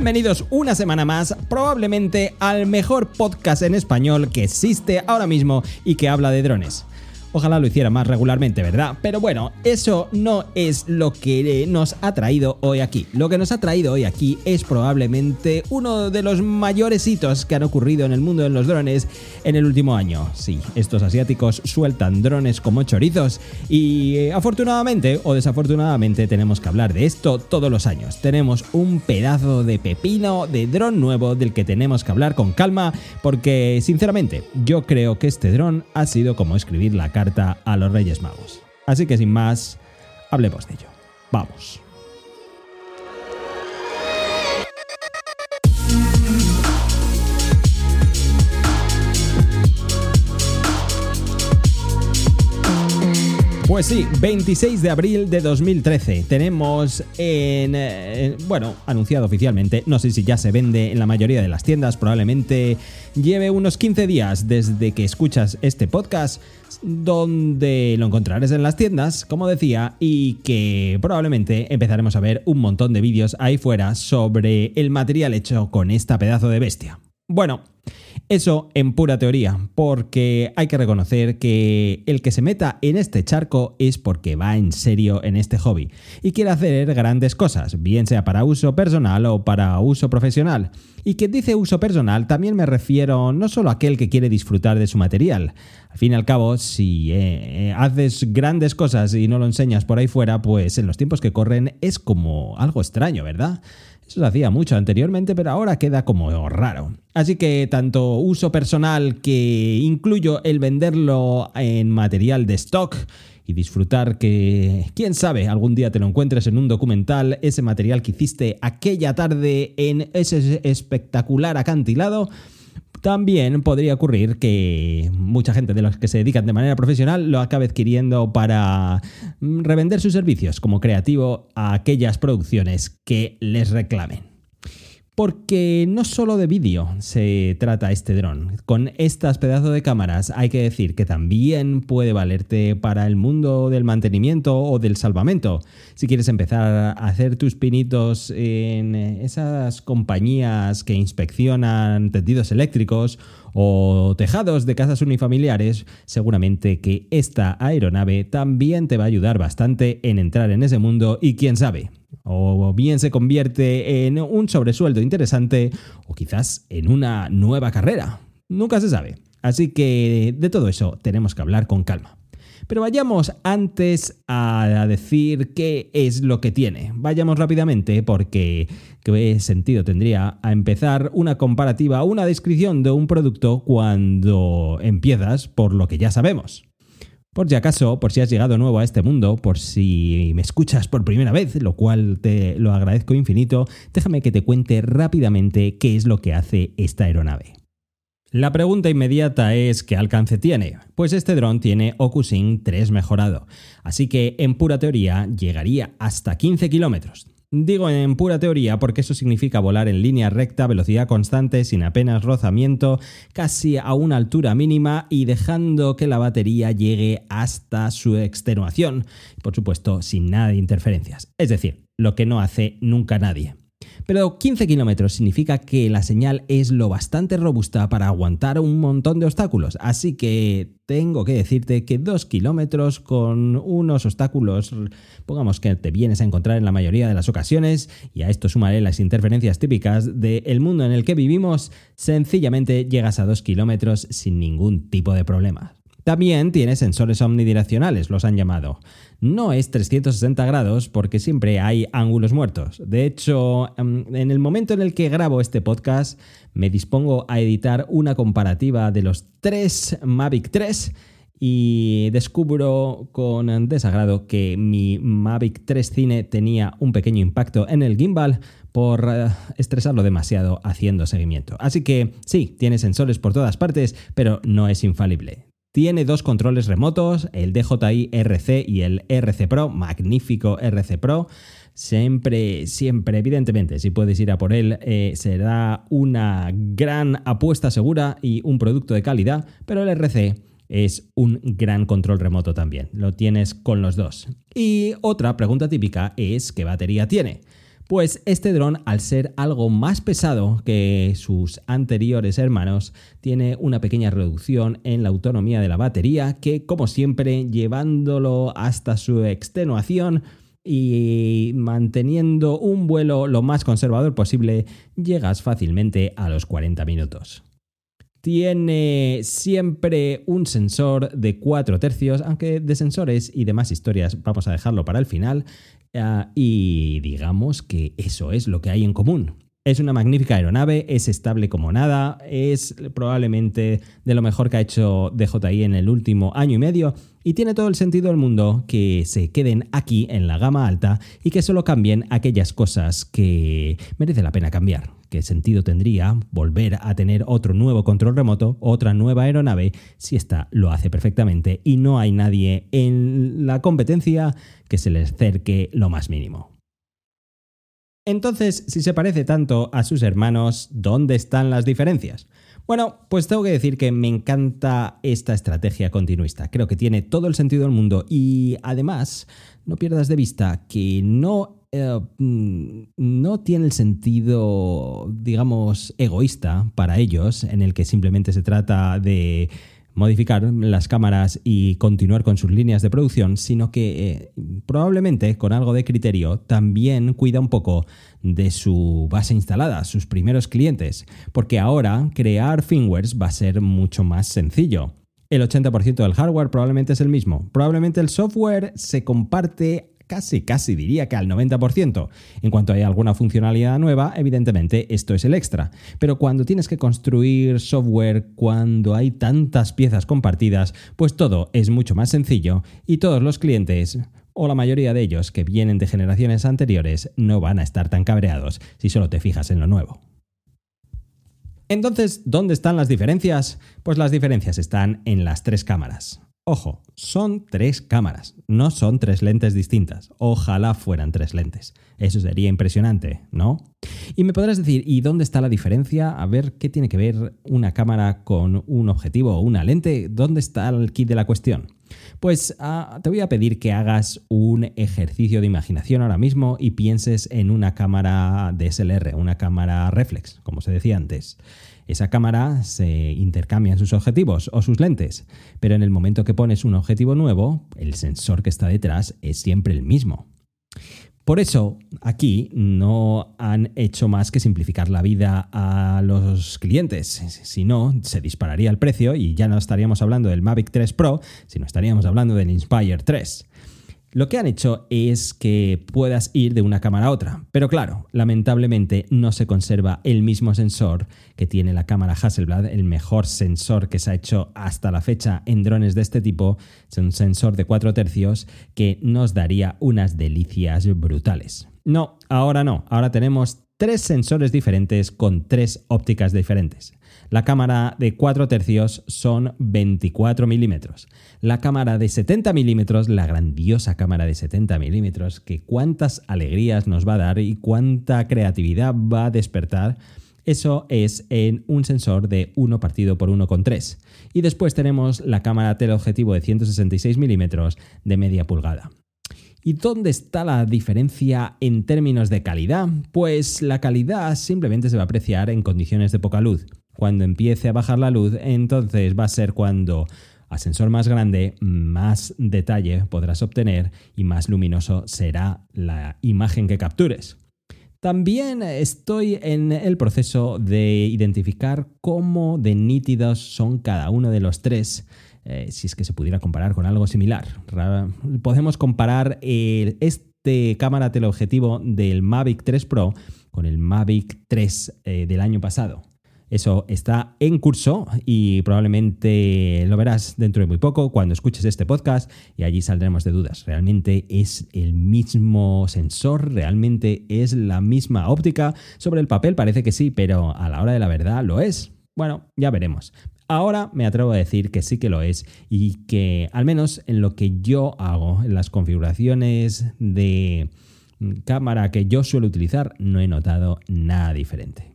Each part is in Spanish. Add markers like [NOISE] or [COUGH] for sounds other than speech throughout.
Bienvenidos una semana más, probablemente al mejor podcast en español que existe ahora mismo y que habla de drones. Ojalá lo hiciera más regularmente, ¿verdad? Pero bueno, eso no es lo que nos ha traído hoy aquí. Lo que nos ha traído hoy aquí es probablemente uno de los mayores hitos que han ocurrido en el mundo de los drones en el último año. Sí, estos asiáticos sueltan drones como chorizos y eh, afortunadamente o desafortunadamente tenemos que hablar de esto todos los años. Tenemos un pedazo de pepino de dron nuevo del que tenemos que hablar con calma porque sinceramente yo creo que este dron ha sido como escribir la carta a los Reyes Magos. Así que sin más, hablemos de ello. Vamos. Pues sí, 26 de abril de 2013. Tenemos en, eh, Bueno, anunciado oficialmente. No sé si ya se vende en la mayoría de las tiendas. Probablemente lleve unos 15 días desde que escuchas este podcast. Donde lo encontrarás en las tiendas, como decía, y que probablemente empezaremos a ver un montón de vídeos ahí fuera sobre el material hecho con esta pedazo de bestia. Bueno, eso en pura teoría, porque hay que reconocer que el que se meta en este charco es porque va en serio en este hobby y quiere hacer grandes cosas, bien sea para uso personal o para uso profesional. Y que dice uso personal también me refiero no solo a aquel que quiere disfrutar de su material. Al fin y al cabo, si eh, eh, haces grandes cosas y no lo enseñas por ahí fuera, pues en los tiempos que corren es como algo extraño, ¿verdad? Se hacía mucho anteriormente, pero ahora queda como raro. Así que tanto uso personal que incluyo el venderlo en material de stock y disfrutar que, quién sabe, algún día te lo encuentres en un documental, ese material que hiciste aquella tarde en ese espectacular acantilado, también podría ocurrir que mucha gente de los que se dedican de manera profesional lo acabe adquiriendo para mm, revender sus servicios como creativo a aquellas producciones que les reclamen. Porque no solo de vídeo se trata este dron. Con estas pedazos de cámaras hay que decir que también puede valerte para el mundo del mantenimiento o del salvamento. Si quieres empezar a hacer tus pinitos en esas compañías que inspeccionan tendidos eléctricos o tejados de casas unifamiliares, seguramente que esta aeronave también te va a ayudar bastante en entrar en ese mundo y quién sabe, o bien se convierte en un sobresueldo interesante o quizás en una nueva carrera. Nunca se sabe. Así que de todo eso tenemos que hablar con calma. Pero vayamos antes a decir qué es lo que tiene. Vayamos rápidamente porque qué sentido tendría a empezar una comparativa, una descripción de un producto cuando empiezas por lo que ya sabemos. Por si acaso, por si has llegado nuevo a este mundo, por si me escuchas por primera vez, lo cual te lo agradezco infinito, déjame que te cuente rápidamente qué es lo que hace esta aeronave. La pregunta inmediata es ¿qué alcance tiene? Pues este dron tiene OcuSync 3 mejorado, así que en pura teoría llegaría hasta 15 kilómetros. Digo en pura teoría porque eso significa volar en línea recta, velocidad constante, sin apenas rozamiento, casi a una altura mínima y dejando que la batería llegue hasta su extenuación. Por supuesto, sin nada de interferencias. Es decir, lo que no hace nunca nadie. Pero 15 kilómetros significa que la señal es lo bastante robusta para aguantar un montón de obstáculos, así que tengo que decirte que 2 kilómetros con unos obstáculos, pongamos que te vienes a encontrar en la mayoría de las ocasiones, y a esto sumaré las interferencias típicas del mundo en el que vivimos, sencillamente llegas a 2 kilómetros sin ningún tipo de problema. También tiene sensores omnidireccionales, los han llamado. No es 360 grados porque siempre hay ángulos muertos. De hecho, em, en el momento en el que grabo este podcast, me dispongo a editar una comparativa de los tres Mavic 3 y descubro con desagrado que mi Mavic 3 Cine tenía un pequeño impacto en el gimbal por eh, estresarlo demasiado haciendo seguimiento. Así que sí, tiene sensores por todas partes, pero no es infalible. Tiene dos controles remotos, el DJI RC y el RC Pro, magnífico RC Pro. Siempre, siempre, evidentemente, si puedes ir a por él, eh, será una gran apuesta segura y un producto de calidad, pero el RC es un gran control remoto también. Lo tienes con los dos. Y otra pregunta típica es ¿qué batería tiene? Pues este dron, al ser algo más pesado que sus anteriores hermanos, tiene una pequeña reducción en la autonomía de la batería que, como siempre, llevándolo hasta su extenuación, y manteniendo un vuelo lo más conservador posible, llegas fácilmente a los 40 minutos. Tiene siempre un sensor de 4 tercios, aunque de sensores y demás historias vamos a dejarlo para el final. Ah, y digamos que eso es lo que hay en común. Es una magnífica aeronave, es estable como nada, es probablemente de lo mejor que ha hecho DJI en el último año y medio y tiene todo el sentido del mundo que se queden aquí en la gama alta y que solo cambien aquellas cosas que merece la pena cambiar. ¿Qué sentido tendría volver a tener otro nuevo control remoto, otra nueva aeronave, si esta lo hace perfectamente y no hay nadie en la competencia que se les acerque lo más mínimo? Entonces, si se parece tanto a sus hermanos, ¿dónde están las diferencias? Bueno, pues tengo que decir que me encanta esta estrategia continuista. Creo que tiene todo el sentido del mundo y además no pierdas de vista que no, eh, mm, no tiene el sentido, digamos, egoísta para ellos, en el que simplemente se trata de modificar las cámaras y continuar con sus líneas de producción, sino que eh, probablemente con algo de criterio también cuida un poco de su base instalada, sus primeros clientes, porque ahora crear firmwares va a ser mucho más sencillo. El 80% del hardware probablemente es el mismo. Probablemente el software se comparte casi, casi diría que al 90%. En cuanto hay alguna funcionalidad nueva, evidentemente esto es el extra. Pero cuando tienes que construir software, cuando hay tantas piezas compartidas, pues todo es mucho más sencillo y todos los clientes o la mayoría de ellos que vienen de generaciones anteriores no van a estar tan cabreados si solo te fijas en lo nuevo. Entonces, ¿dónde están las diferencias? Pues las diferencias están en las tres cámaras. Ojo, son tres cámaras, no son tres lentes distintas. Ojalá fueran tres lentes. Eso sería impresionante, ¿no? Y me podrás decir, ¿y dónde está la diferencia? A ver, ¿qué tiene que ver una cámara con un objetivo o una lente? ¿Dónde está el kit de la cuestión? Pues ah, te voy a pedir que hagas un ejercicio de imaginación ahora mismo y pienses en una cámara DSLR, una cámara reflex, como se decía antes. Esa cámara se intercambian sus objetivos o sus lentes, pero en el momento que pones un objetivo nuevo, el sensor que está detrás es siempre el mismo. Por eso, aquí no han hecho más que simplificar la vida a los clientes. Si no, se dispararía el precio y ya no estaríamos hablando del Mavic 3 Pro, sino estaríamos hablando del Inspire 3. Lo que han hecho es que puedas ir de una cámara a otra, pero claro, lamentablemente no se conserva el mismo sensor que tiene la cámara Hasselblad, el mejor sensor que se ha hecho hasta la fecha en drones de este tipo, es un sensor de 4 tercios que nos daría unas delicias brutales. No, ahora no, ahora tenemos tres sensores diferentes con tres ópticas diferentes. La cámara de 4 tercios son 24 milímetros. La cámara de 70 milímetros, la grandiosa cámara de 70 milímetros, que cuántas alegrías nos va a dar y cuánta creatividad va a despertar. Eso es en un sensor de 1 partido por 1,3. Y después tenemos la cámara teleobjetivo de 166 milímetros de media pulgada. ¿Y dónde está la diferencia en términos de calidad? Pues la calidad simplemente se va a apreciar en condiciones de poca luz. Cuando empiece a bajar la luz, entonces va a ser cuando a sensor más grande, más detalle podrás obtener y más luminoso será la imagen que captures. También estoy en el proceso de identificar cómo de nítidos son cada uno de los tres eh, si es que se pudiera comparar con algo similar. Podemos comparar este cámara teleobjetivo del Mavic 3 Pro con el Mavic 3 eh, del año pasado. Eso está en curso y probablemente lo verás dentro de muy poco cuando escuches este podcast y allí saldremos de dudas. ¿Realmente es el mismo sensor? ¿Realmente es la misma óptica? Sobre el papel parece que sí, pero a la hora de la verdad lo es. Bueno, ya veremos. Ahora me atrevo a decir que sí que lo es y que al menos en lo que yo hago, en las configuraciones de cámara que yo suelo utilizar, no he notado nada diferente.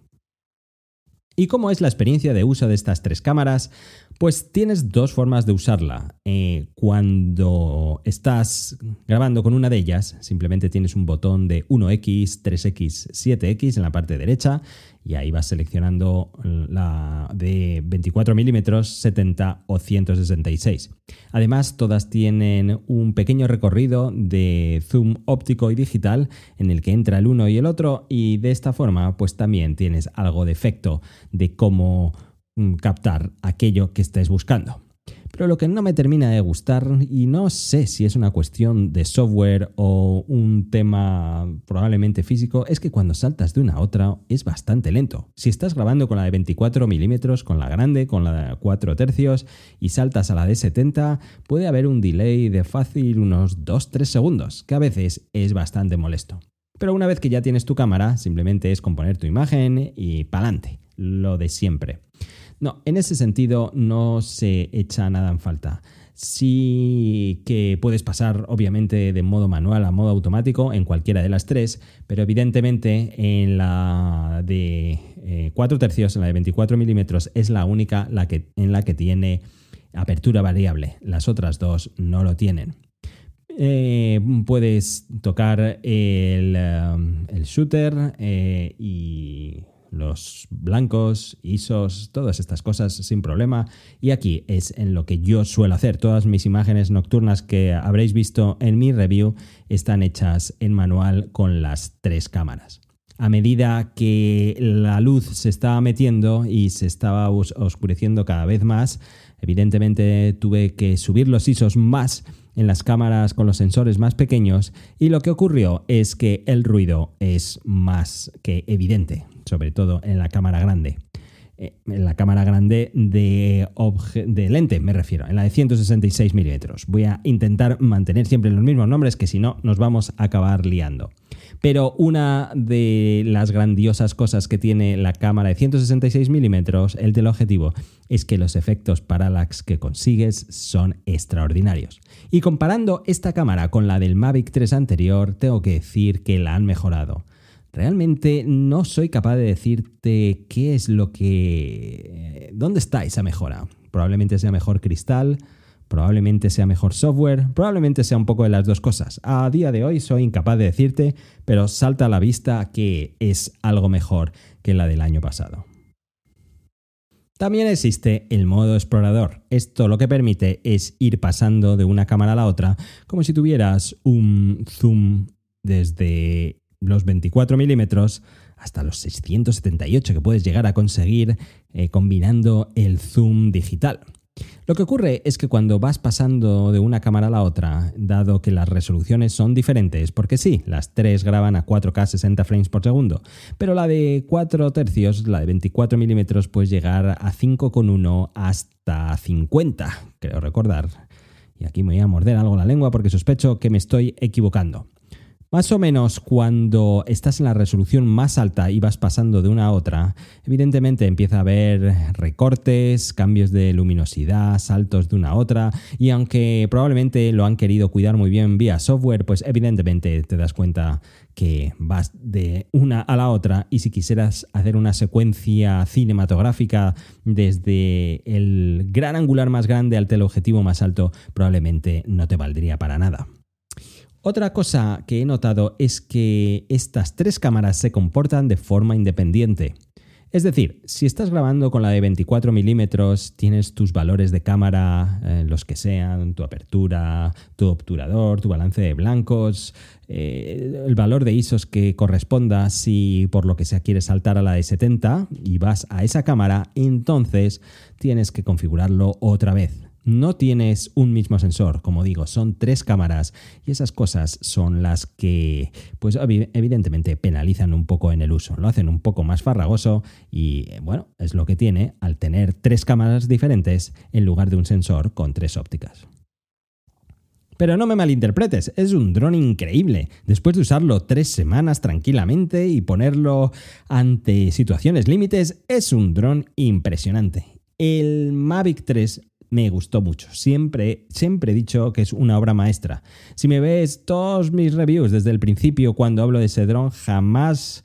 ¿Y cómo es la experiencia de uso de estas tres cámaras? Pues tienes dos formas de usarla. Eh, cuando estás grabando con una de ellas, simplemente tienes un botón de 1X, 3X, 7X en la parte derecha y ahí vas seleccionando la de 24 milímetros, 70 o 166. Además, todas tienen un pequeño recorrido de zoom óptico y digital en el que entra el uno y el otro y de esta forma pues también tienes algo de efecto de cómo captar aquello que estés buscando. Pero lo que no me termina de gustar, y no sé si es una cuestión de software o un tema probablemente físico, es que cuando saltas de una a otra es bastante lento. Si estás grabando con la de 24 milímetros, con la grande, con la de 4 tercios, y saltas a la de 70, puede haber un delay de fácil unos 2-3 segundos, que a veces es bastante molesto. Pero una vez que ya tienes tu cámara, simplemente es componer tu imagen y pa'lante, lo de siempre. No, en ese sentido no se echa nada en falta. Sí que puedes pasar, obviamente, de modo manual a modo automático en cualquiera de las tres, pero evidentemente en la de 4 eh, tercios, en la de 24 milímetros, es la única la que, en la que tiene apertura variable. Las otras dos no lo tienen. Eh, puedes tocar el, eh, el shooter y los blancos, ISOs, todas estas cosas sin problema. Y aquí es en lo que yo suelo hacer. Todas mis imágenes nocturnas que habréis visto en mi review están hechas en manual con las tres cámaras. A medida que la luz se estaba metiendo y se estaba oscureciendo cada vez más, evidentemente tuve que subir los ISOs más en las cámaras con los sensores más pequeños y lo que ocurrió es que el ruido es más que evidente sobre todo en la cámara grande. Eh, en la cámara grande de, de, lente, me refiero, en la de 166 milímetros. Voy a intentar mantener siempre los mismos nombres, que si no nos vamos a acabar liando. Pero una de las grandiosas cosas que tiene la cámara de 166 milímetros, el del objetivo, es que los efectos parallax que consigues son extraordinarios. Y comparando esta cámara con la del Mavic 3 anterior, tengo que decir que la han mejorado. Realmente no soy capaz de decirte qué es lo que... ¿Dónde está esa mejora? Probablemente sea mejor cristal, probablemente sea mejor software, probablemente sea un poco de las dos cosas. A día de hoy soy incapaz de decirte, pero salta a la vista que es algo mejor que la del año pasado. También existe el modo explorador. Esto lo que permite es ir pasando de una cámara a la otra como si tuvieras un zoom desde los 24 milímetros hasta los 678 que puedes llegar a conseguir eh, combinando el zoom digital. Lo que ocurre es que cuando vas pasando de una cámara a la otra, dado que las resoluciones son diferentes, porque sí, las tres graban a 4K 60 frames por segundo, pero la de 4 tercios, la de 24 milímetros, puedes llegar a 5,1 hasta 50, creo recordar. Y aquí me voy a morder algo la lengua porque sospecho que me estoy equivocando. Más o menos cuando estás en la resolución más alta y vas pasando de una a otra, evidentemente empieza a haber recortes, cambios de luminosidad, saltos de una a otra, y aunque probablemente lo han querido cuidar muy bien vía software, pues evidentemente te das cuenta que vas de una a la otra y si quisieras hacer una secuencia cinematográfica desde el gran angular más grande al teleobjetivo más alto, probablemente no te valdría para nada. Otra cosa que he notado es que estas tres cámaras se comportan de forma independiente. Es decir, si estás grabando con la de 24 milímetros, tienes tus valores de cámara, eh, los que sean, tu apertura, tu obturador, tu balance de blancos, eh, el valor de ISOs que corresponda si por lo que sea quieres saltar a la de 70 y vas a esa cámara, entonces tienes que configurarlo otra vez no tienes un mismo sensor, como digo, son tres cámaras y esas cosas son las que, pues evidentemente penalizan un poco en el uso, lo hacen un poco más farragoso y bueno, es lo que tiene al tener tres cámaras diferentes en lugar de un sensor con tres ópticas. Pero no me malinterpretes, es un dron increíble. Después de usarlo tres semanas tranquilamente y ponerlo ante situaciones límites, es un dron impresionante. El Mavic 3 me gustó mucho. Siempre, siempre he dicho que es una obra maestra. Si me ves todos mis reviews desde el principio cuando hablo de ese jamás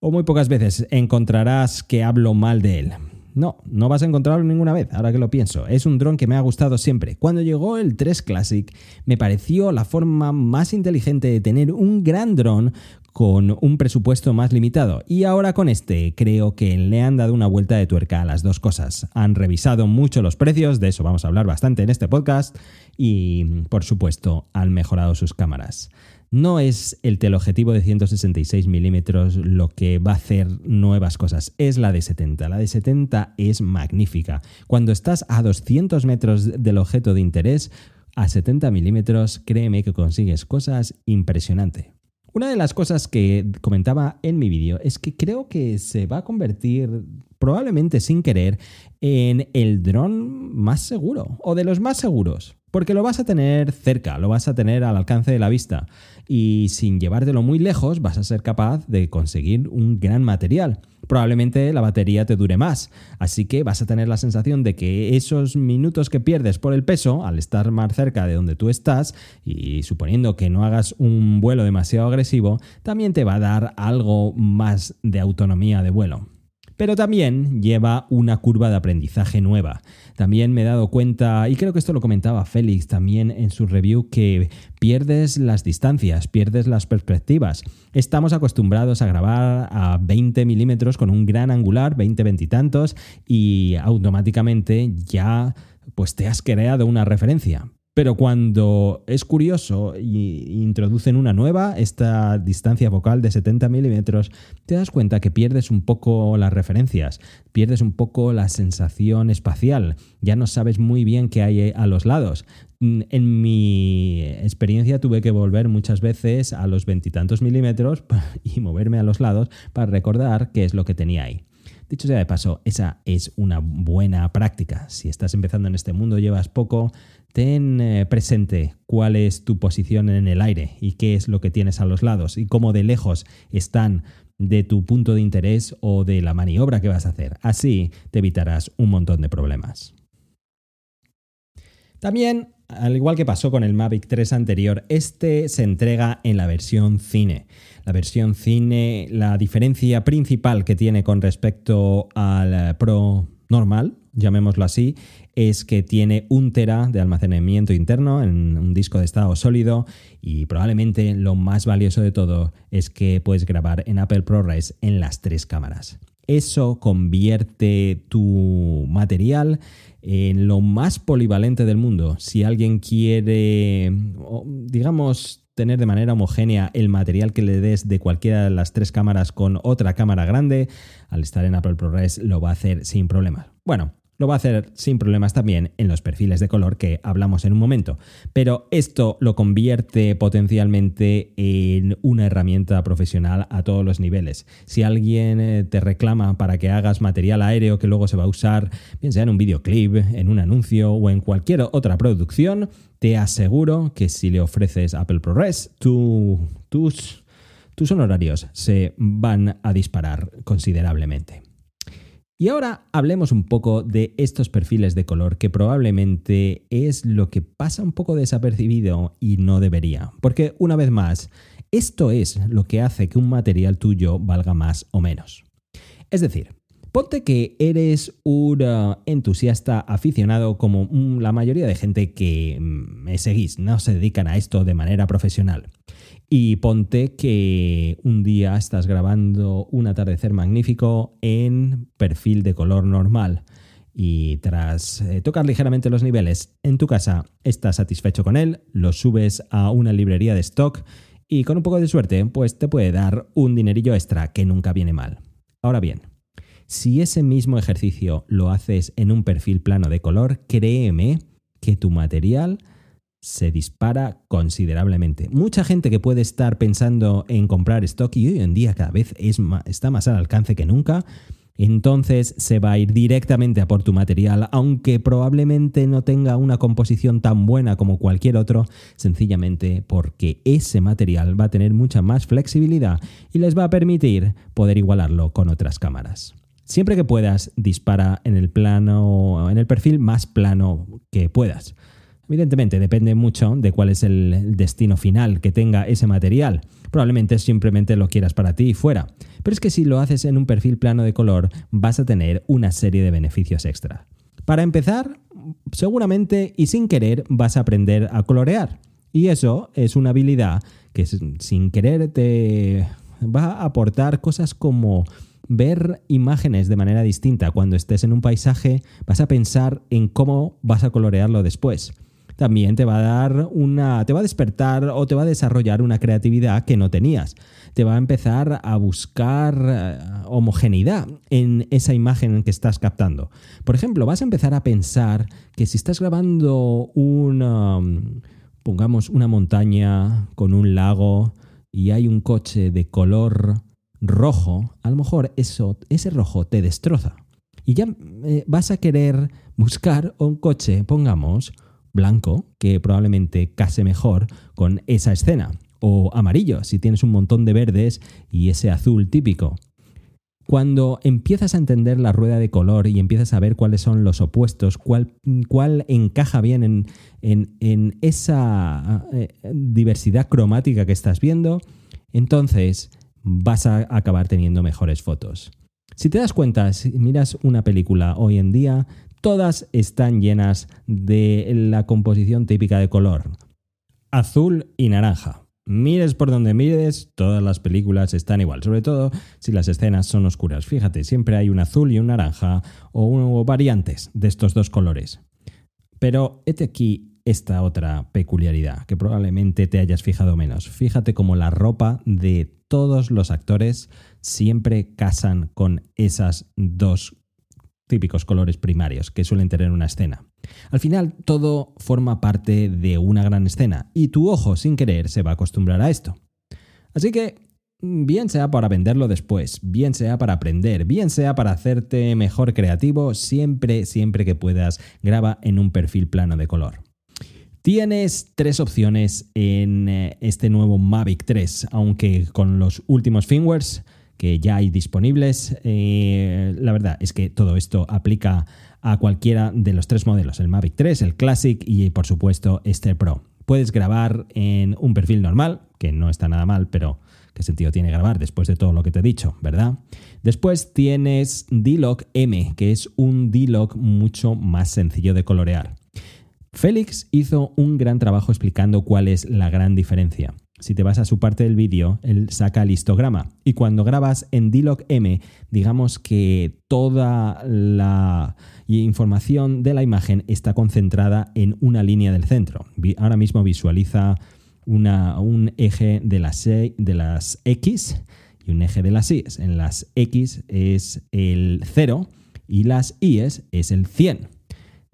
o muy pocas veces encontrarás que hablo mal de él. No, no vas a encontrarlo ninguna vez, ahora que lo pienso. Es un dron que me ha gustado siempre. Cuando llegó el 3 Classic, me pareció la forma más inteligente de tener un gran dron con un presupuesto más limitado. Y ahora con este creo que le han dado una vuelta de tuerca a las dos cosas. Han revisado mucho los precios, de eso vamos a hablar bastante en este podcast, y por supuesto han mejorado sus cámaras. No es el teleobjetivo de 166 milímetros lo que va a hacer nuevas cosas, es la de 70. La de 70 es magnífica. Cuando estás a 200 metros del objeto de interés, a 70 milímetros, créeme que consigues cosas impresionantes. Una de las cosas que comentaba en mi vídeo es que creo que se va a convertir, probablemente sin querer, en el dron más seguro o de los más seguros. Porque lo vas a tener cerca, lo vas a tener al alcance de la vista. Y sin llevártelo muy lejos vas a ser capaz de conseguir un gran material. Probablemente la batería te dure más, así que vas a tener la sensación de que esos minutos que pierdes por el peso, al estar más cerca de donde tú estás, y suponiendo que no hagas un vuelo demasiado agresivo, también te va a dar algo más de autonomía de vuelo pero también lleva una curva de aprendizaje nueva. También me he dado cuenta, y creo que esto lo comentaba Félix también en su review, que pierdes las distancias, pierdes las perspectivas. Estamos acostumbrados a grabar a 20 milímetros con un gran angular, 20, 20 y tantos, y automáticamente ya pues te has creado una referencia. Pero cuando es curioso y introducen una nueva, esta distancia focal de 70 milímetros, te das cuenta que pierdes un poco las referencias, pierdes un poco la sensación espacial, ya no sabes muy bien qué hay a los lados. En mi experiencia tuve que volver muchas veces a los veintitantos milímetros [LAUGHS] y moverme a los lados para recordar qué es lo que tenía ahí. Dicho sea de paso, esa es una buena práctica. Si estás empezando en este mundo, llevas poco, ten eh, presente cuál es tu posición en el aire y qué es lo que tienes a los lados y cómo de lejos están de tu punto de interés o de la maniobra que vas a hacer. Así te evitarás un montón de problemas. También, al igual que pasó con el Mavic 3 anterior, este se entrega en la versión cine. La versión cine, la diferencia principal que tiene con respecto al Pro normal, llamémoslo así, es que tiene un tera de almacenamiento interno en un disco de estado sólido y probablemente lo más valioso de todo es que puedes grabar en Apple ProRes en las tres cámaras. Eso convierte tu material en lo más polivalente del mundo. Si alguien quiere, digamos, tener de manera homogénea el material que le des de cualquiera de las tres cámaras con otra cámara grande, al estar en Apple ProRes lo va a hacer sin problemas. Bueno, lo va a hacer sin problemas también en los perfiles de color que hablamos en un momento. Pero esto lo convierte potencialmente en una herramienta profesional a todos los niveles. Si alguien eh, te reclama para que hagas material aéreo que luego se va a usar, bien sea en un videoclip, en un anuncio o en cualquier otra producción, te aseguro que si le ofreces Apple ProRes, tus, tus honorarios se van a disparar considerablemente. Y ahora hablemos un poco de estos perfiles de color que probablemente es lo que pasa un poco desapercibido y no debería. Porque una vez más, esto es lo que hace que un material tuyo valga más o menos. Es decir, ponte que eres un uh, entusiasta aficionado como la mayoría de gente que mm, me seguís, no se dedican a esto de manera profesional. Y ponte que un día estás grabando un atardecer magnífico en perfil de color normal y tras eh, tocar ligeramente los niveles en tu casa estás satisfecho con él, lo subes a una librería de stock y con un poco de suerte pues te puede dar un dinerillo extra que nunca viene mal. Ahora bien, si ese mismo ejercicio lo haces en un perfil plano de color, créeme que tu material se dispara considerablemente. Mucha gente que puede estar pensando en comprar stock y hoy en día cada vez es está más al alcance que nunca, entonces se va a ir directamente a por tu material, aunque probablemente no tenga una composición tan buena como cualquier otro, sencillamente porque ese material va a tener mucha más flexibilidad y les va a permitir poder igualarlo con otras cámaras. Siempre que puedas, dispara en el plano, en el perfil más plano que puedas Evidentemente, depende mucho de cuál es el destino final que tenga ese material. Probablemente simplemente lo quieras para ti y fuera. Pero es que si lo haces en un perfil plano de color, vas a tener una serie de beneficios extra. Para empezar, seguramente y sin querer vas a aprender a colorear. Y eso es una habilidad que sin querer te va a aportar cosas como ver imágenes de manera distinta. Cuando estés en un paisaje, vas a pensar en cómo vas a colorearlo después también te va a dar una, te va a despertar o te va a desarrollar una creatividad que no tenías. Te va a empezar a buscar eh, homogeneidad en esa imagen que estás captando. Por ejemplo, vas a empezar a pensar que si estás grabando una, pongamos una montaña con un lago y hay un coche de color rojo, a lo mejor eso, ese rojo te destroza. Y ya eh, vas a querer buscar un coche, pongamos, blanco, que probablemente case mejor con esa escena. O amarillo, si tienes un montón de verdes y ese azul típico. Cuando empiezas a entender la rueda de color y empiezas a ver cuáles son los opuestos, cuál, cuál encaja bien en, esa eh, diversidad cromática que estás viendo, entonces vas a acabar teniendo mejores fotos. Si te das cuenta, si miras una película hoy en día, todas están llenas de la composición típica de color. Azul y naranja. Mires por donde mires, todas las películas están igual, sobre todo si las escenas son oscuras. Fíjate, siempre hay un azul y un naranja o, variantes de estos dos colores. Pero este aquí esta otra peculiaridad que probablemente te hayas fijado menos. Fíjate cómo la ropa de todos los actores siempre casan con esas dos típicos colores primarios que suelen tener una escena. Al final, todo forma parte de una gran escena y tu ojo, sin querer, se va a acostumbrar a esto. Así que, bien sea para venderlo después, bien sea para aprender, bien sea para hacerte mejor creativo, siempre, siempre que puedas, graba en un perfil plano de color. Tienes tres opciones en eh, este nuevo Mavic 3, aunque con los últimos firmwares que ya hay disponibles. Eh, la verdad es que todo esto aplica a cualquiera de los tres modelos, el Mavic 3, el Classic y por supuesto este Pro. Puedes grabar en un perfil normal, que no está nada mal, pero ¿qué sentido tiene grabar después de todo lo que te he dicho, verdad? Después tienes D-Log M, que es un D-Log mucho más sencillo de colorear. Félix hizo un gran trabajo explicando cuál es la gran diferencia si te vas a su parte del vídeo, él saca el histograma. Y cuando grabas en D-Log M, digamos que toda la información de la imagen está concentrada en una línea del centro. Ahora mismo visualiza un eje de las, de las X y un eje de las Y. En las X es el 0 y las Y es el 100.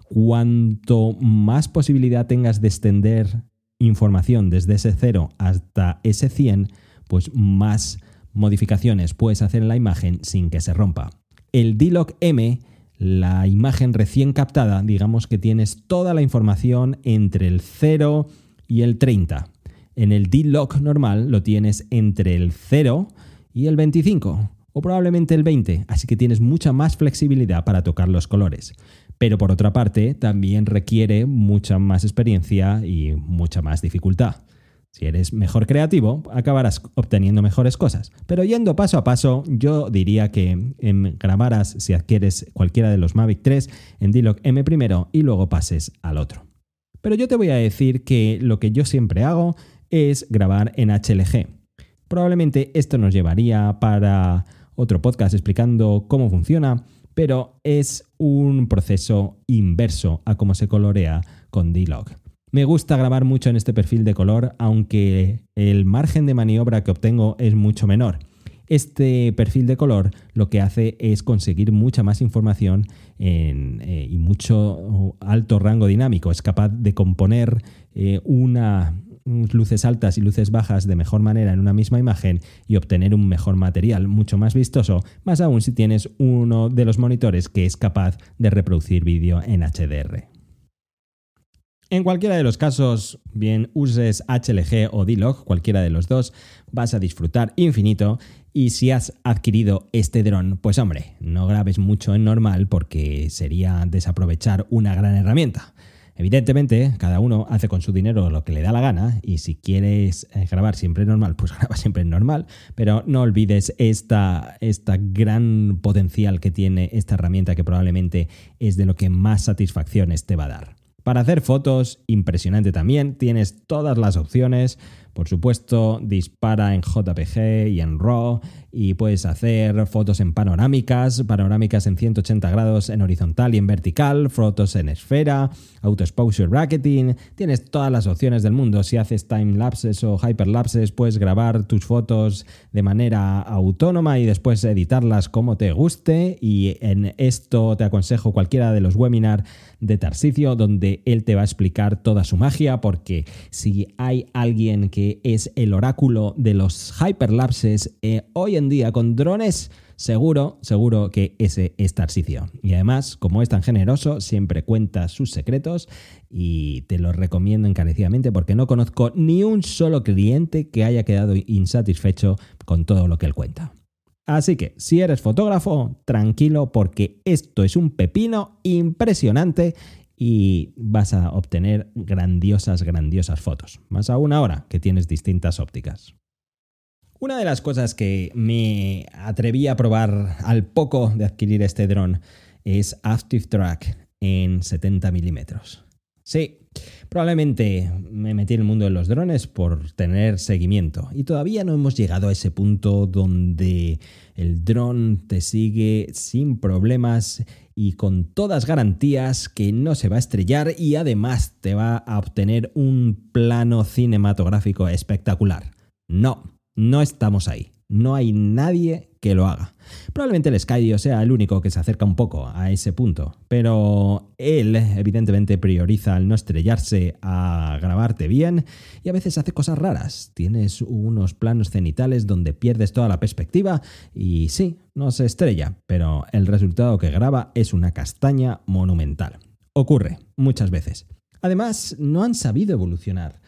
Cuanto más posibilidad tengas de extender información desde ese 0 hasta ese 100, pues más modificaciones puedes hacer en la imagen sin que se rompa. El D-Log M, la imagen recién captada, digamos que tienes toda la información entre el 0 y el 30. En el D-Log normal lo tienes entre el 0 y el 25 o probablemente el 20, así que tienes mucha más flexibilidad para tocar los colores pero por otra parte también requiere mucha más experiencia y mucha más dificultad. Si eres mejor creativo, acabarás obteniendo mejores cosas. Pero yendo paso a paso, yo diría que grabaras, si adquieres cualquiera de los Mavic 3, en D-Log M primero y luego pases al otro. Pero yo te voy a decir que lo que yo siempre hago es grabar en HLG. Probablemente esto nos llevaría para otro podcast explicando cómo funciona, pero es un proceso inverso a cómo se colorea con D-Log. Me gusta grabar mucho en este perfil de color, aunque el margen de maniobra que obtengo es mucho menor. Este perfil de color lo que hace es conseguir mucha más información eh, y mucho alto rango dinámico. Es capaz de componer eh, una, luces altas y luces bajas de mejor manera en una misma imagen y obtener un mejor material mucho más vistoso, más aún si tienes uno de los monitores que es capaz de reproducir vídeo en HDR. En cualquiera de los casos, bien uses HLG o D-Log, cualquiera de los dos, vas a disfrutar infinito. Y si has adquirido este dron, pues hombre, no grabes mucho en normal porque sería desaprovechar una gran herramienta. Evidentemente, cada uno hace con su dinero lo que le da la gana y si quieres eh, grabar siempre normal, pues [LAUGHS] graba siempre normal, pero no olvides esta, esta gran potencial que tiene esta herramienta que probablemente es de lo que más satisfacciones te va a dar. Para hacer fotos, impresionante también, tienes todas las opciones. Por supuesto, dispara en JPG y en RAW y puedes hacer fotos en panorámicas, panorámicas en 180 grados en horizontal y en vertical, fotos en esfera, auto exposure bracketing. Tienes todas las opciones del mundo. Si haces time lapses o hyperlapses, puedes grabar tus fotos de manera autónoma y después editarlas como te guste. Y en esto te aconsejo cualquiera de los webinars de Tarsicio, donde él te va a explicar toda su magia, porque si hay alguien que es el oráculo de los hyperlapses eh, hoy en día con drones, seguro, seguro que ese es Tarsicio. Y además, como es tan generoso, siempre cuenta sus secretos y te lo recomiendo encarecidamente porque no conozco ni un solo cliente que haya quedado insatisfecho con todo lo que él cuenta. Así que si eres fotógrafo, tranquilo porque esto es un pepino impresionante y vas a obtener grandiosas, grandiosas fotos. Más aún ahora que tienes distintas ópticas. Una de las cosas que me atreví a probar al poco de adquirir este dron es Active Track en 70 milímetros. Sí, probablemente me metí en el mundo de los drones por tener seguimiento y todavía no hemos llegado a ese punto donde el dron te sigue sin problemas y con todas garantías que no se va a estrellar y además te va a obtener un plano cinematográfico espectacular. No, no estamos ahí. No hay nadie que lo haga. Probablemente el Skydio sea el único que se acerca un poco a ese punto, pero él evidentemente prioriza el no estrellarse a grabarte bien y a veces hace cosas raras. Tienes unos planos cenitales donde pierdes toda la perspectiva y sí, no se estrella, pero el resultado que graba es una castaña monumental. Ocurre muchas veces. Además, no han sabido evolucionar.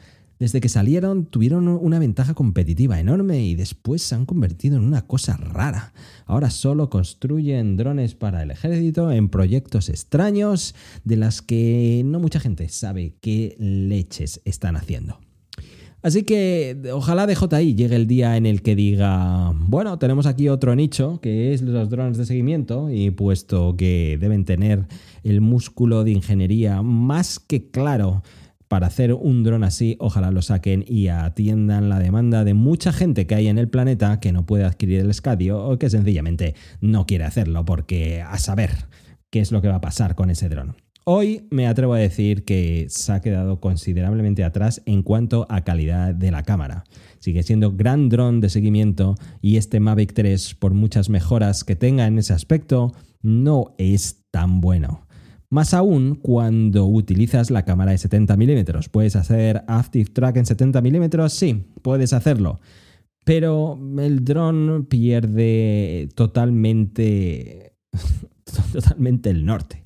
Desde que salieron tuvieron una ventaja competitiva enorme y después se han convertido en una cosa rara. Ahora solo construyen drones para el ejército en proyectos extraños de las que no mucha gente sabe qué leches están haciendo. Así que ojalá DJI llegue el día en el que diga, bueno, tenemos aquí otro nicho que es los drones de seguimiento y puesto que deben tener el músculo de ingeniería más que claro para hacer un dron así, ojalá lo saquen y atiendan la demanda de mucha gente que hay en el planeta que no puede adquirir el escadio o que sencillamente no quiere hacerlo porque a saber qué es lo que va a pasar con ese dron. Hoy me atrevo a decir que se ha quedado considerablemente atrás en cuanto a calidad de la cámara. Sigue siendo gran dron de seguimiento y este Mavic 3, por muchas mejoras que tenga en ese aspecto, no es tan bueno. Más aún cuando utilizas la cámara de 70 milímetros. ¿Puedes hacer Active Track en 70 milímetros? Sí, puedes hacerlo. Pero el dron pierde totalmente, [LAUGHS] totalmente el norte.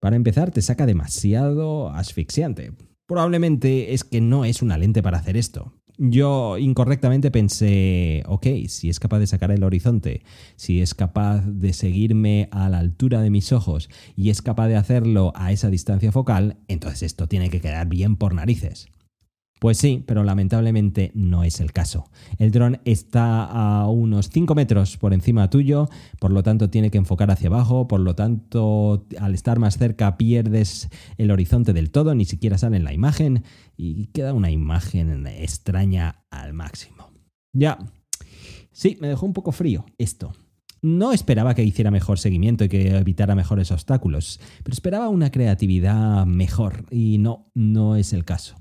Para empezar, te saca demasiado asfixiante. Probablemente es que no es una lente para hacer esto. Yo incorrectamente pensé, ok, si es capaz de sacar el horizonte, si es capaz de seguirme a la altura de mis ojos y es capaz de hacerlo a esa distancia focal, entonces esto tiene que quedar bien por narices. Pues sí, pero lamentablemente no es el caso. El dron está a unos 5 metros por encima tuyo, por lo tanto tiene que enfocar hacia abajo, por lo tanto al estar más cerca pierdes el horizonte del todo, ni siquiera sale en la imagen y queda una imagen extraña al máximo. Ya, sí, me dejó un poco frío esto. No esperaba que hiciera mejor seguimiento y que evitara mejores obstáculos, pero esperaba una creatividad mejor y no, no es el caso.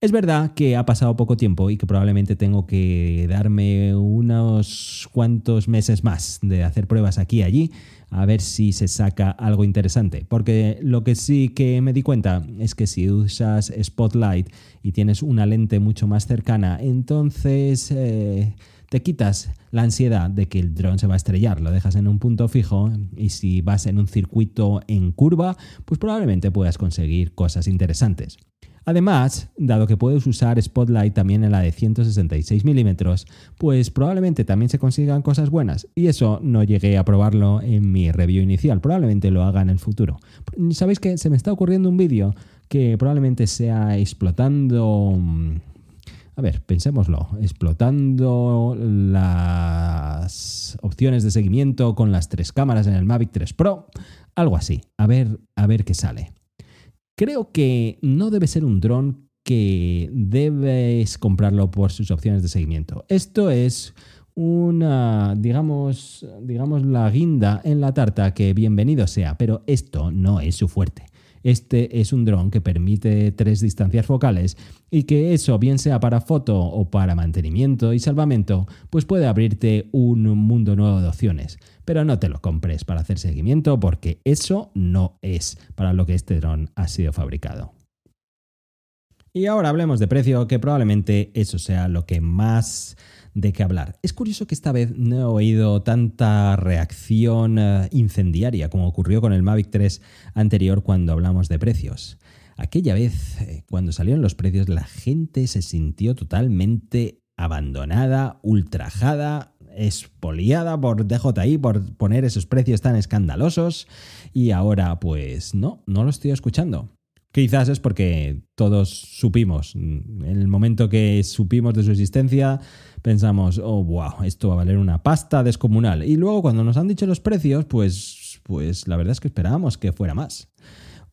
Es verdad que ha pasado poco tiempo y que probablemente tengo que darme unos cuantos meses más de hacer pruebas aquí y allí a ver si se saca algo interesante. Porque lo que sí que me di cuenta es que si usas Spotlight y tienes una lente mucho más cercana, entonces eh, te quitas la ansiedad de que el dron se va a estrellar. Lo dejas en un punto fijo y si vas en un circuito en curva, pues probablemente puedas conseguir cosas interesantes. Además, dado que puedes usar Spotlight también en la de 166 milímetros, pues probablemente también se consigan cosas buenas. Y eso no llegué a probarlo en mi review inicial, probablemente lo haga en el futuro. ¿Sabéis que se me está ocurriendo un vídeo que probablemente sea explotando... A ver, pensémoslo, explotando las opciones de seguimiento con las tres cámaras en el Mavic 3 Pro, algo así, a ver, a ver qué sale. Creo que no debe ser un dron que debes comprarlo por sus opciones de seguimiento. Esto es una, digamos, digamos, la guinda en la tarta que bienvenido sea, pero esto no es su fuerte. Este es un dron que permite tres distancias focales y que eso, bien sea para foto o para mantenimiento y salvamento, pues puede abrirte un mundo nuevo de opciones. Pero no te lo compres para hacer seguimiento porque eso no es para lo que este dron ha sido fabricado. Y ahora hablemos de precio, que probablemente eso sea lo que más de qué hablar. Es curioso que esta vez no he oído tanta reacción eh, incendiaria como ocurrió con el Mavic 3 anterior cuando hablamos de precios. Aquella vez, eh, cuando salieron los precios, la gente se sintió totalmente abandonada, ultrajada, expoliada por DJI por poner esos precios tan escandalosos y ahora pues no, no lo estoy escuchando. Quizás es porque todos supimos, en el momento que supimos de su existencia, pensamos, oh, wow, esto va a valer una pasta descomunal. Y luego cuando nos han dicho los precios, pues, pues la verdad es que esperábamos que fuera más.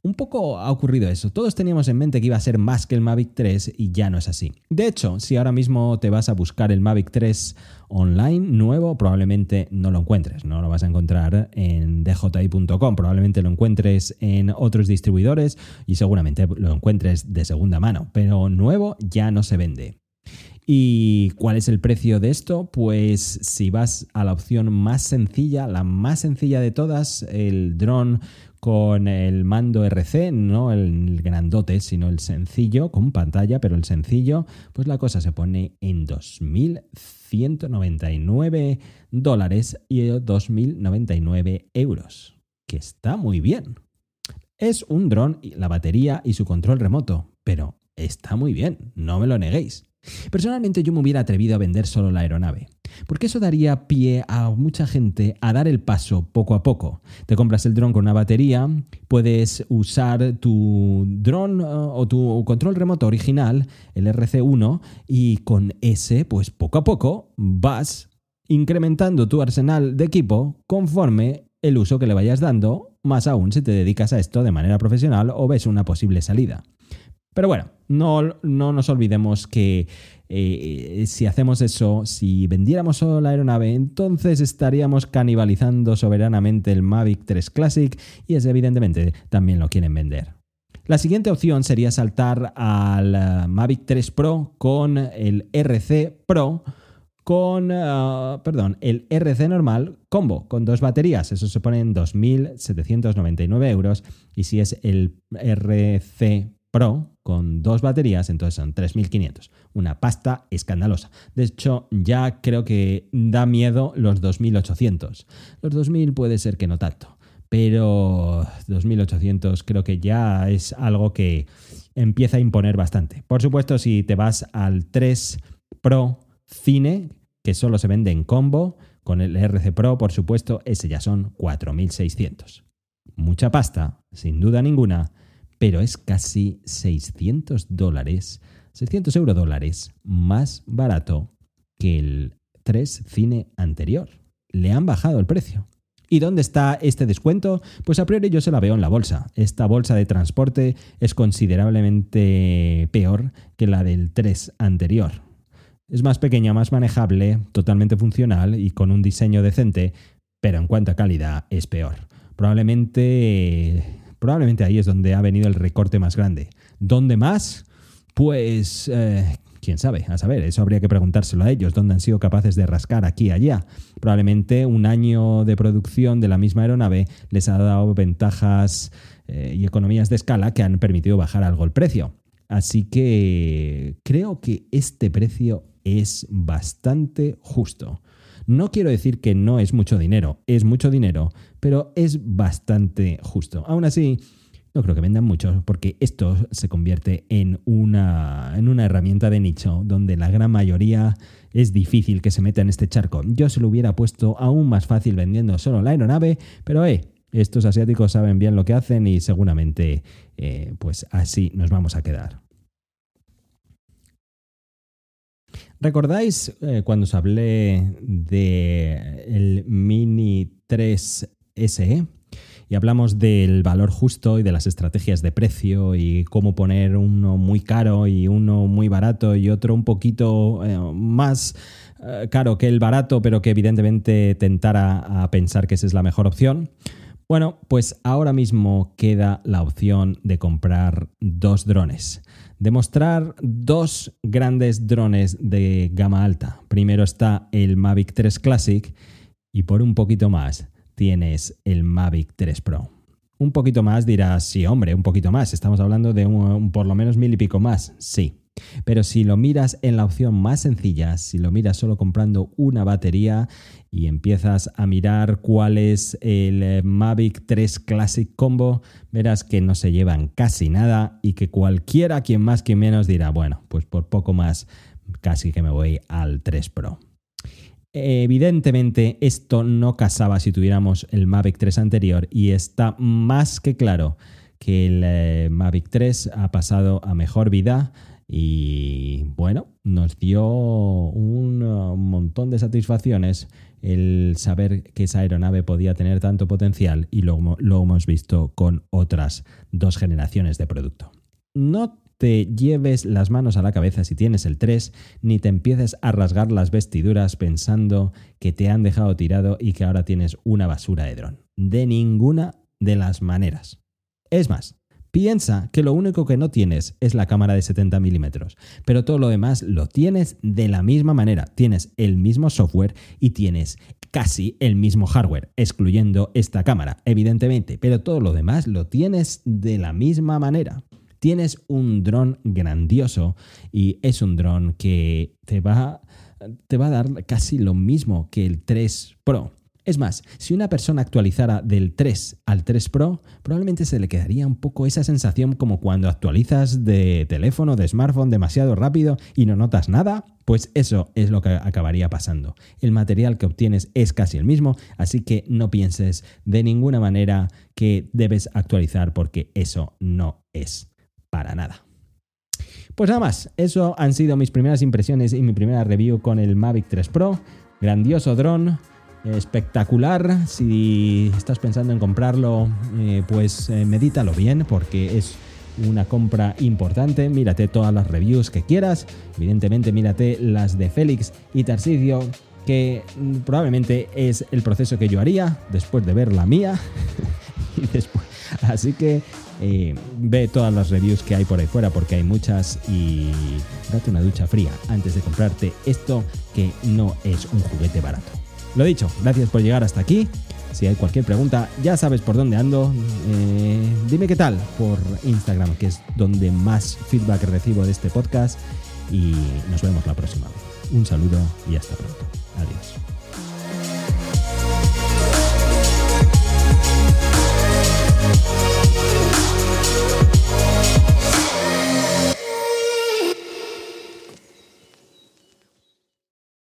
Un poco ha ocurrido eso. Todos teníamos en mente que iba a ser más que el Mavic 3 y ya no es así. De hecho, si ahora mismo te vas a buscar el Mavic 3 online nuevo, probablemente no lo encuentres. No lo vas a encontrar en dji.com. Probablemente lo encuentres en otros distribuidores y seguramente lo encuentres de segunda mano. Pero nuevo ya no se vende. ¿Y cuál es el precio de esto? Pues si vas a la opción más sencilla, la más sencilla de todas, el drone con el mando RC, no el grandote, sino el sencillo, con pantalla, pero el sencillo, pues la cosa se pone en 2.199 dólares y 2.099 euros, que está muy bien. Es un dron, la batería y su control remoto, pero está muy bien, no me lo neguéis. Personalmente yo me hubiera atrevido a vender solo la aeronave, porque eso daría pie a mucha gente a dar el paso poco a poco. Te compras el dron con una batería, puedes usar tu dron uh, o tu control remoto original, el RC1, y con ese, pues poco a poco vas incrementando tu arsenal de equipo conforme el uso que le vayas dando, más aún si te dedicas a esto de manera profesional o ves una posible salida. Pero bueno, no, no nos olvidemos que eh, si hacemos eso, si vendiéramos solo la aeronave, entonces estaríamos canibalizando soberanamente el Mavic 3 Classic y es evidentemente también lo quieren vender. La siguiente opción sería saltar al eh, Mavic 3 Pro con el RC Pro con, eh, perdón, el RC normal combo con dos baterías. Eso se pone en 2.799 euros. Y si es el RC Pro con dos baterías, entonces son 3.500. Una pasta escandalosa. De hecho, ya creo que da miedo los 2.800. Los 2.000 puede ser que no tanto, pero 2.800 creo que ya es algo que empieza a imponer bastante. Por supuesto, si te vas al 3 Pro Cine, que solo se vende en combo, con el RC Pro, por supuesto, ese ya son 4.600. Mucha pasta, sin duda ninguna, pero es casi 600 dólares, 600 euro dólares más barato que el 3 Cine anterior. Le han bajado el precio. ¿Y dónde está este descuento? Pues a priori yo se la veo en la bolsa. Esta bolsa de transporte es considerablemente peor que la del 3 anterior. Es más pequeña, más manejable, totalmente funcional y con un diseño decente, pero en cuanto a calidad es peor. Probablemente Probablemente ahí es donde ha venido el recorte más grande. ¿Dónde más? Pues, eh, quién sabe, a saber, eso habría que preguntárselo a ellos, dónde han sido capaces de rascar aquí y allá. Probablemente un año de producción de la misma aeronave les ha dado ventajas eh, y economías de escala que han permitido bajar algo el precio. Así que creo que este precio es bastante justo. No quiero decir que no es mucho dinero, es mucho dinero, pero es bastante justo. Aún así, no creo que vendan mucho, porque esto se convierte en una, en una herramienta de nicho donde la gran mayoría es difícil que se meta en este charco. Yo se lo hubiera puesto aún más fácil vendiendo solo la aeronave, pero eh, estos asiáticos saben bien lo que hacen y seguramente eh, pues así nos vamos a quedar. ¿Recordáis eh, cuando os hablé del Mini 3 SE? Y hablamos del valor justo y de las estrategias de precio y cómo poner uno muy caro y uno muy barato y otro un poquito eh, más eh, caro que el barato, pero que evidentemente tentara a pensar que esa es la mejor opción. Bueno, pues ahora mismo queda la opción de comprar dos drones. Demostrar dos grandes drones de gama alta. Primero está el Mavic 3 Classic y por un poquito más tienes el Mavic 3 Pro. Un poquito más dirás, sí, hombre, un poquito más. Estamos hablando de un, por lo menos mil y pico más. Sí. Pero si lo miras en la opción más sencilla, si lo miras solo comprando una batería y empiezas a mirar cuál es el eh, Mavic 3 Classic Combo, verás que no se llevan casi nada y que cualquiera, quien más, quien menos, dirá, bueno, pues por poco más casi que me voy al 3 Pro. Evidentemente esto no casaba si tuviéramos el Mavic 3 anterior y está más que claro que el eh, Mavic 3 ha pasado a mejor vida y bueno, nos dio un, montón de satisfacciones el saber que esa aeronave podía tener tanto potencial y lo, lo hemos visto con otras dos generaciones de producto. No te lleves las manos a la cabeza si tienes el 3, ni te empieces a rasgar las vestiduras pensando que te han dejado tirado y que ahora tienes una basura de dron. De ninguna de las maneras. Es más, piensa que lo único que no tienes es la cámara de 70 milímetros, pero todo lo demás lo tienes de la misma manera. Tienes el mismo software y tienes casi el mismo hardware, excluyendo esta cámara, evidentemente, pero todo lo demás lo tienes de la misma manera tienes un dron grandioso y es un dron que te va, te va a dar casi lo mismo que el 3 Pro. Es más, si una persona actualizara del 3 al 3 Pro, probablemente se le quedaría un poco esa sensación como cuando actualizas de teléfono, de smartphone demasiado rápido y no notas nada. Pues eso es lo que acabaría pasando. El material que obtienes es casi el mismo, así que no pienses de ninguna manera que debes actualizar porque eso no es para nada. Pues nada más, eso han sido mis primeras impresiones y mi primera review con el Mavic 3 Pro. Grandioso dron, espectacular. Si estás pensando en comprarlo, eh, pues eh, medítalo bien porque es una compra importante. Mírate todas las reviews que quieras. Evidentemente, mírate las de Félix y Tarsicio, que mm, probablemente es el proceso que yo haría después de ver la mía. [LAUGHS] y después. Así que eh, ve todas las reviews que hay por ahí fuera porque hay muchas y date una ducha fría antes de comprarte esto que no es un juguete barato. Lo dicho, gracias por llegar hasta aquí. Si hay cualquier pregunta, ya sabes por dónde ando. Eh, dime qué tal por Instagram, que es donde más feedback recibo de este podcast. Y nos vemos la próxima vez. Un saludo y hasta pronto. Adiós.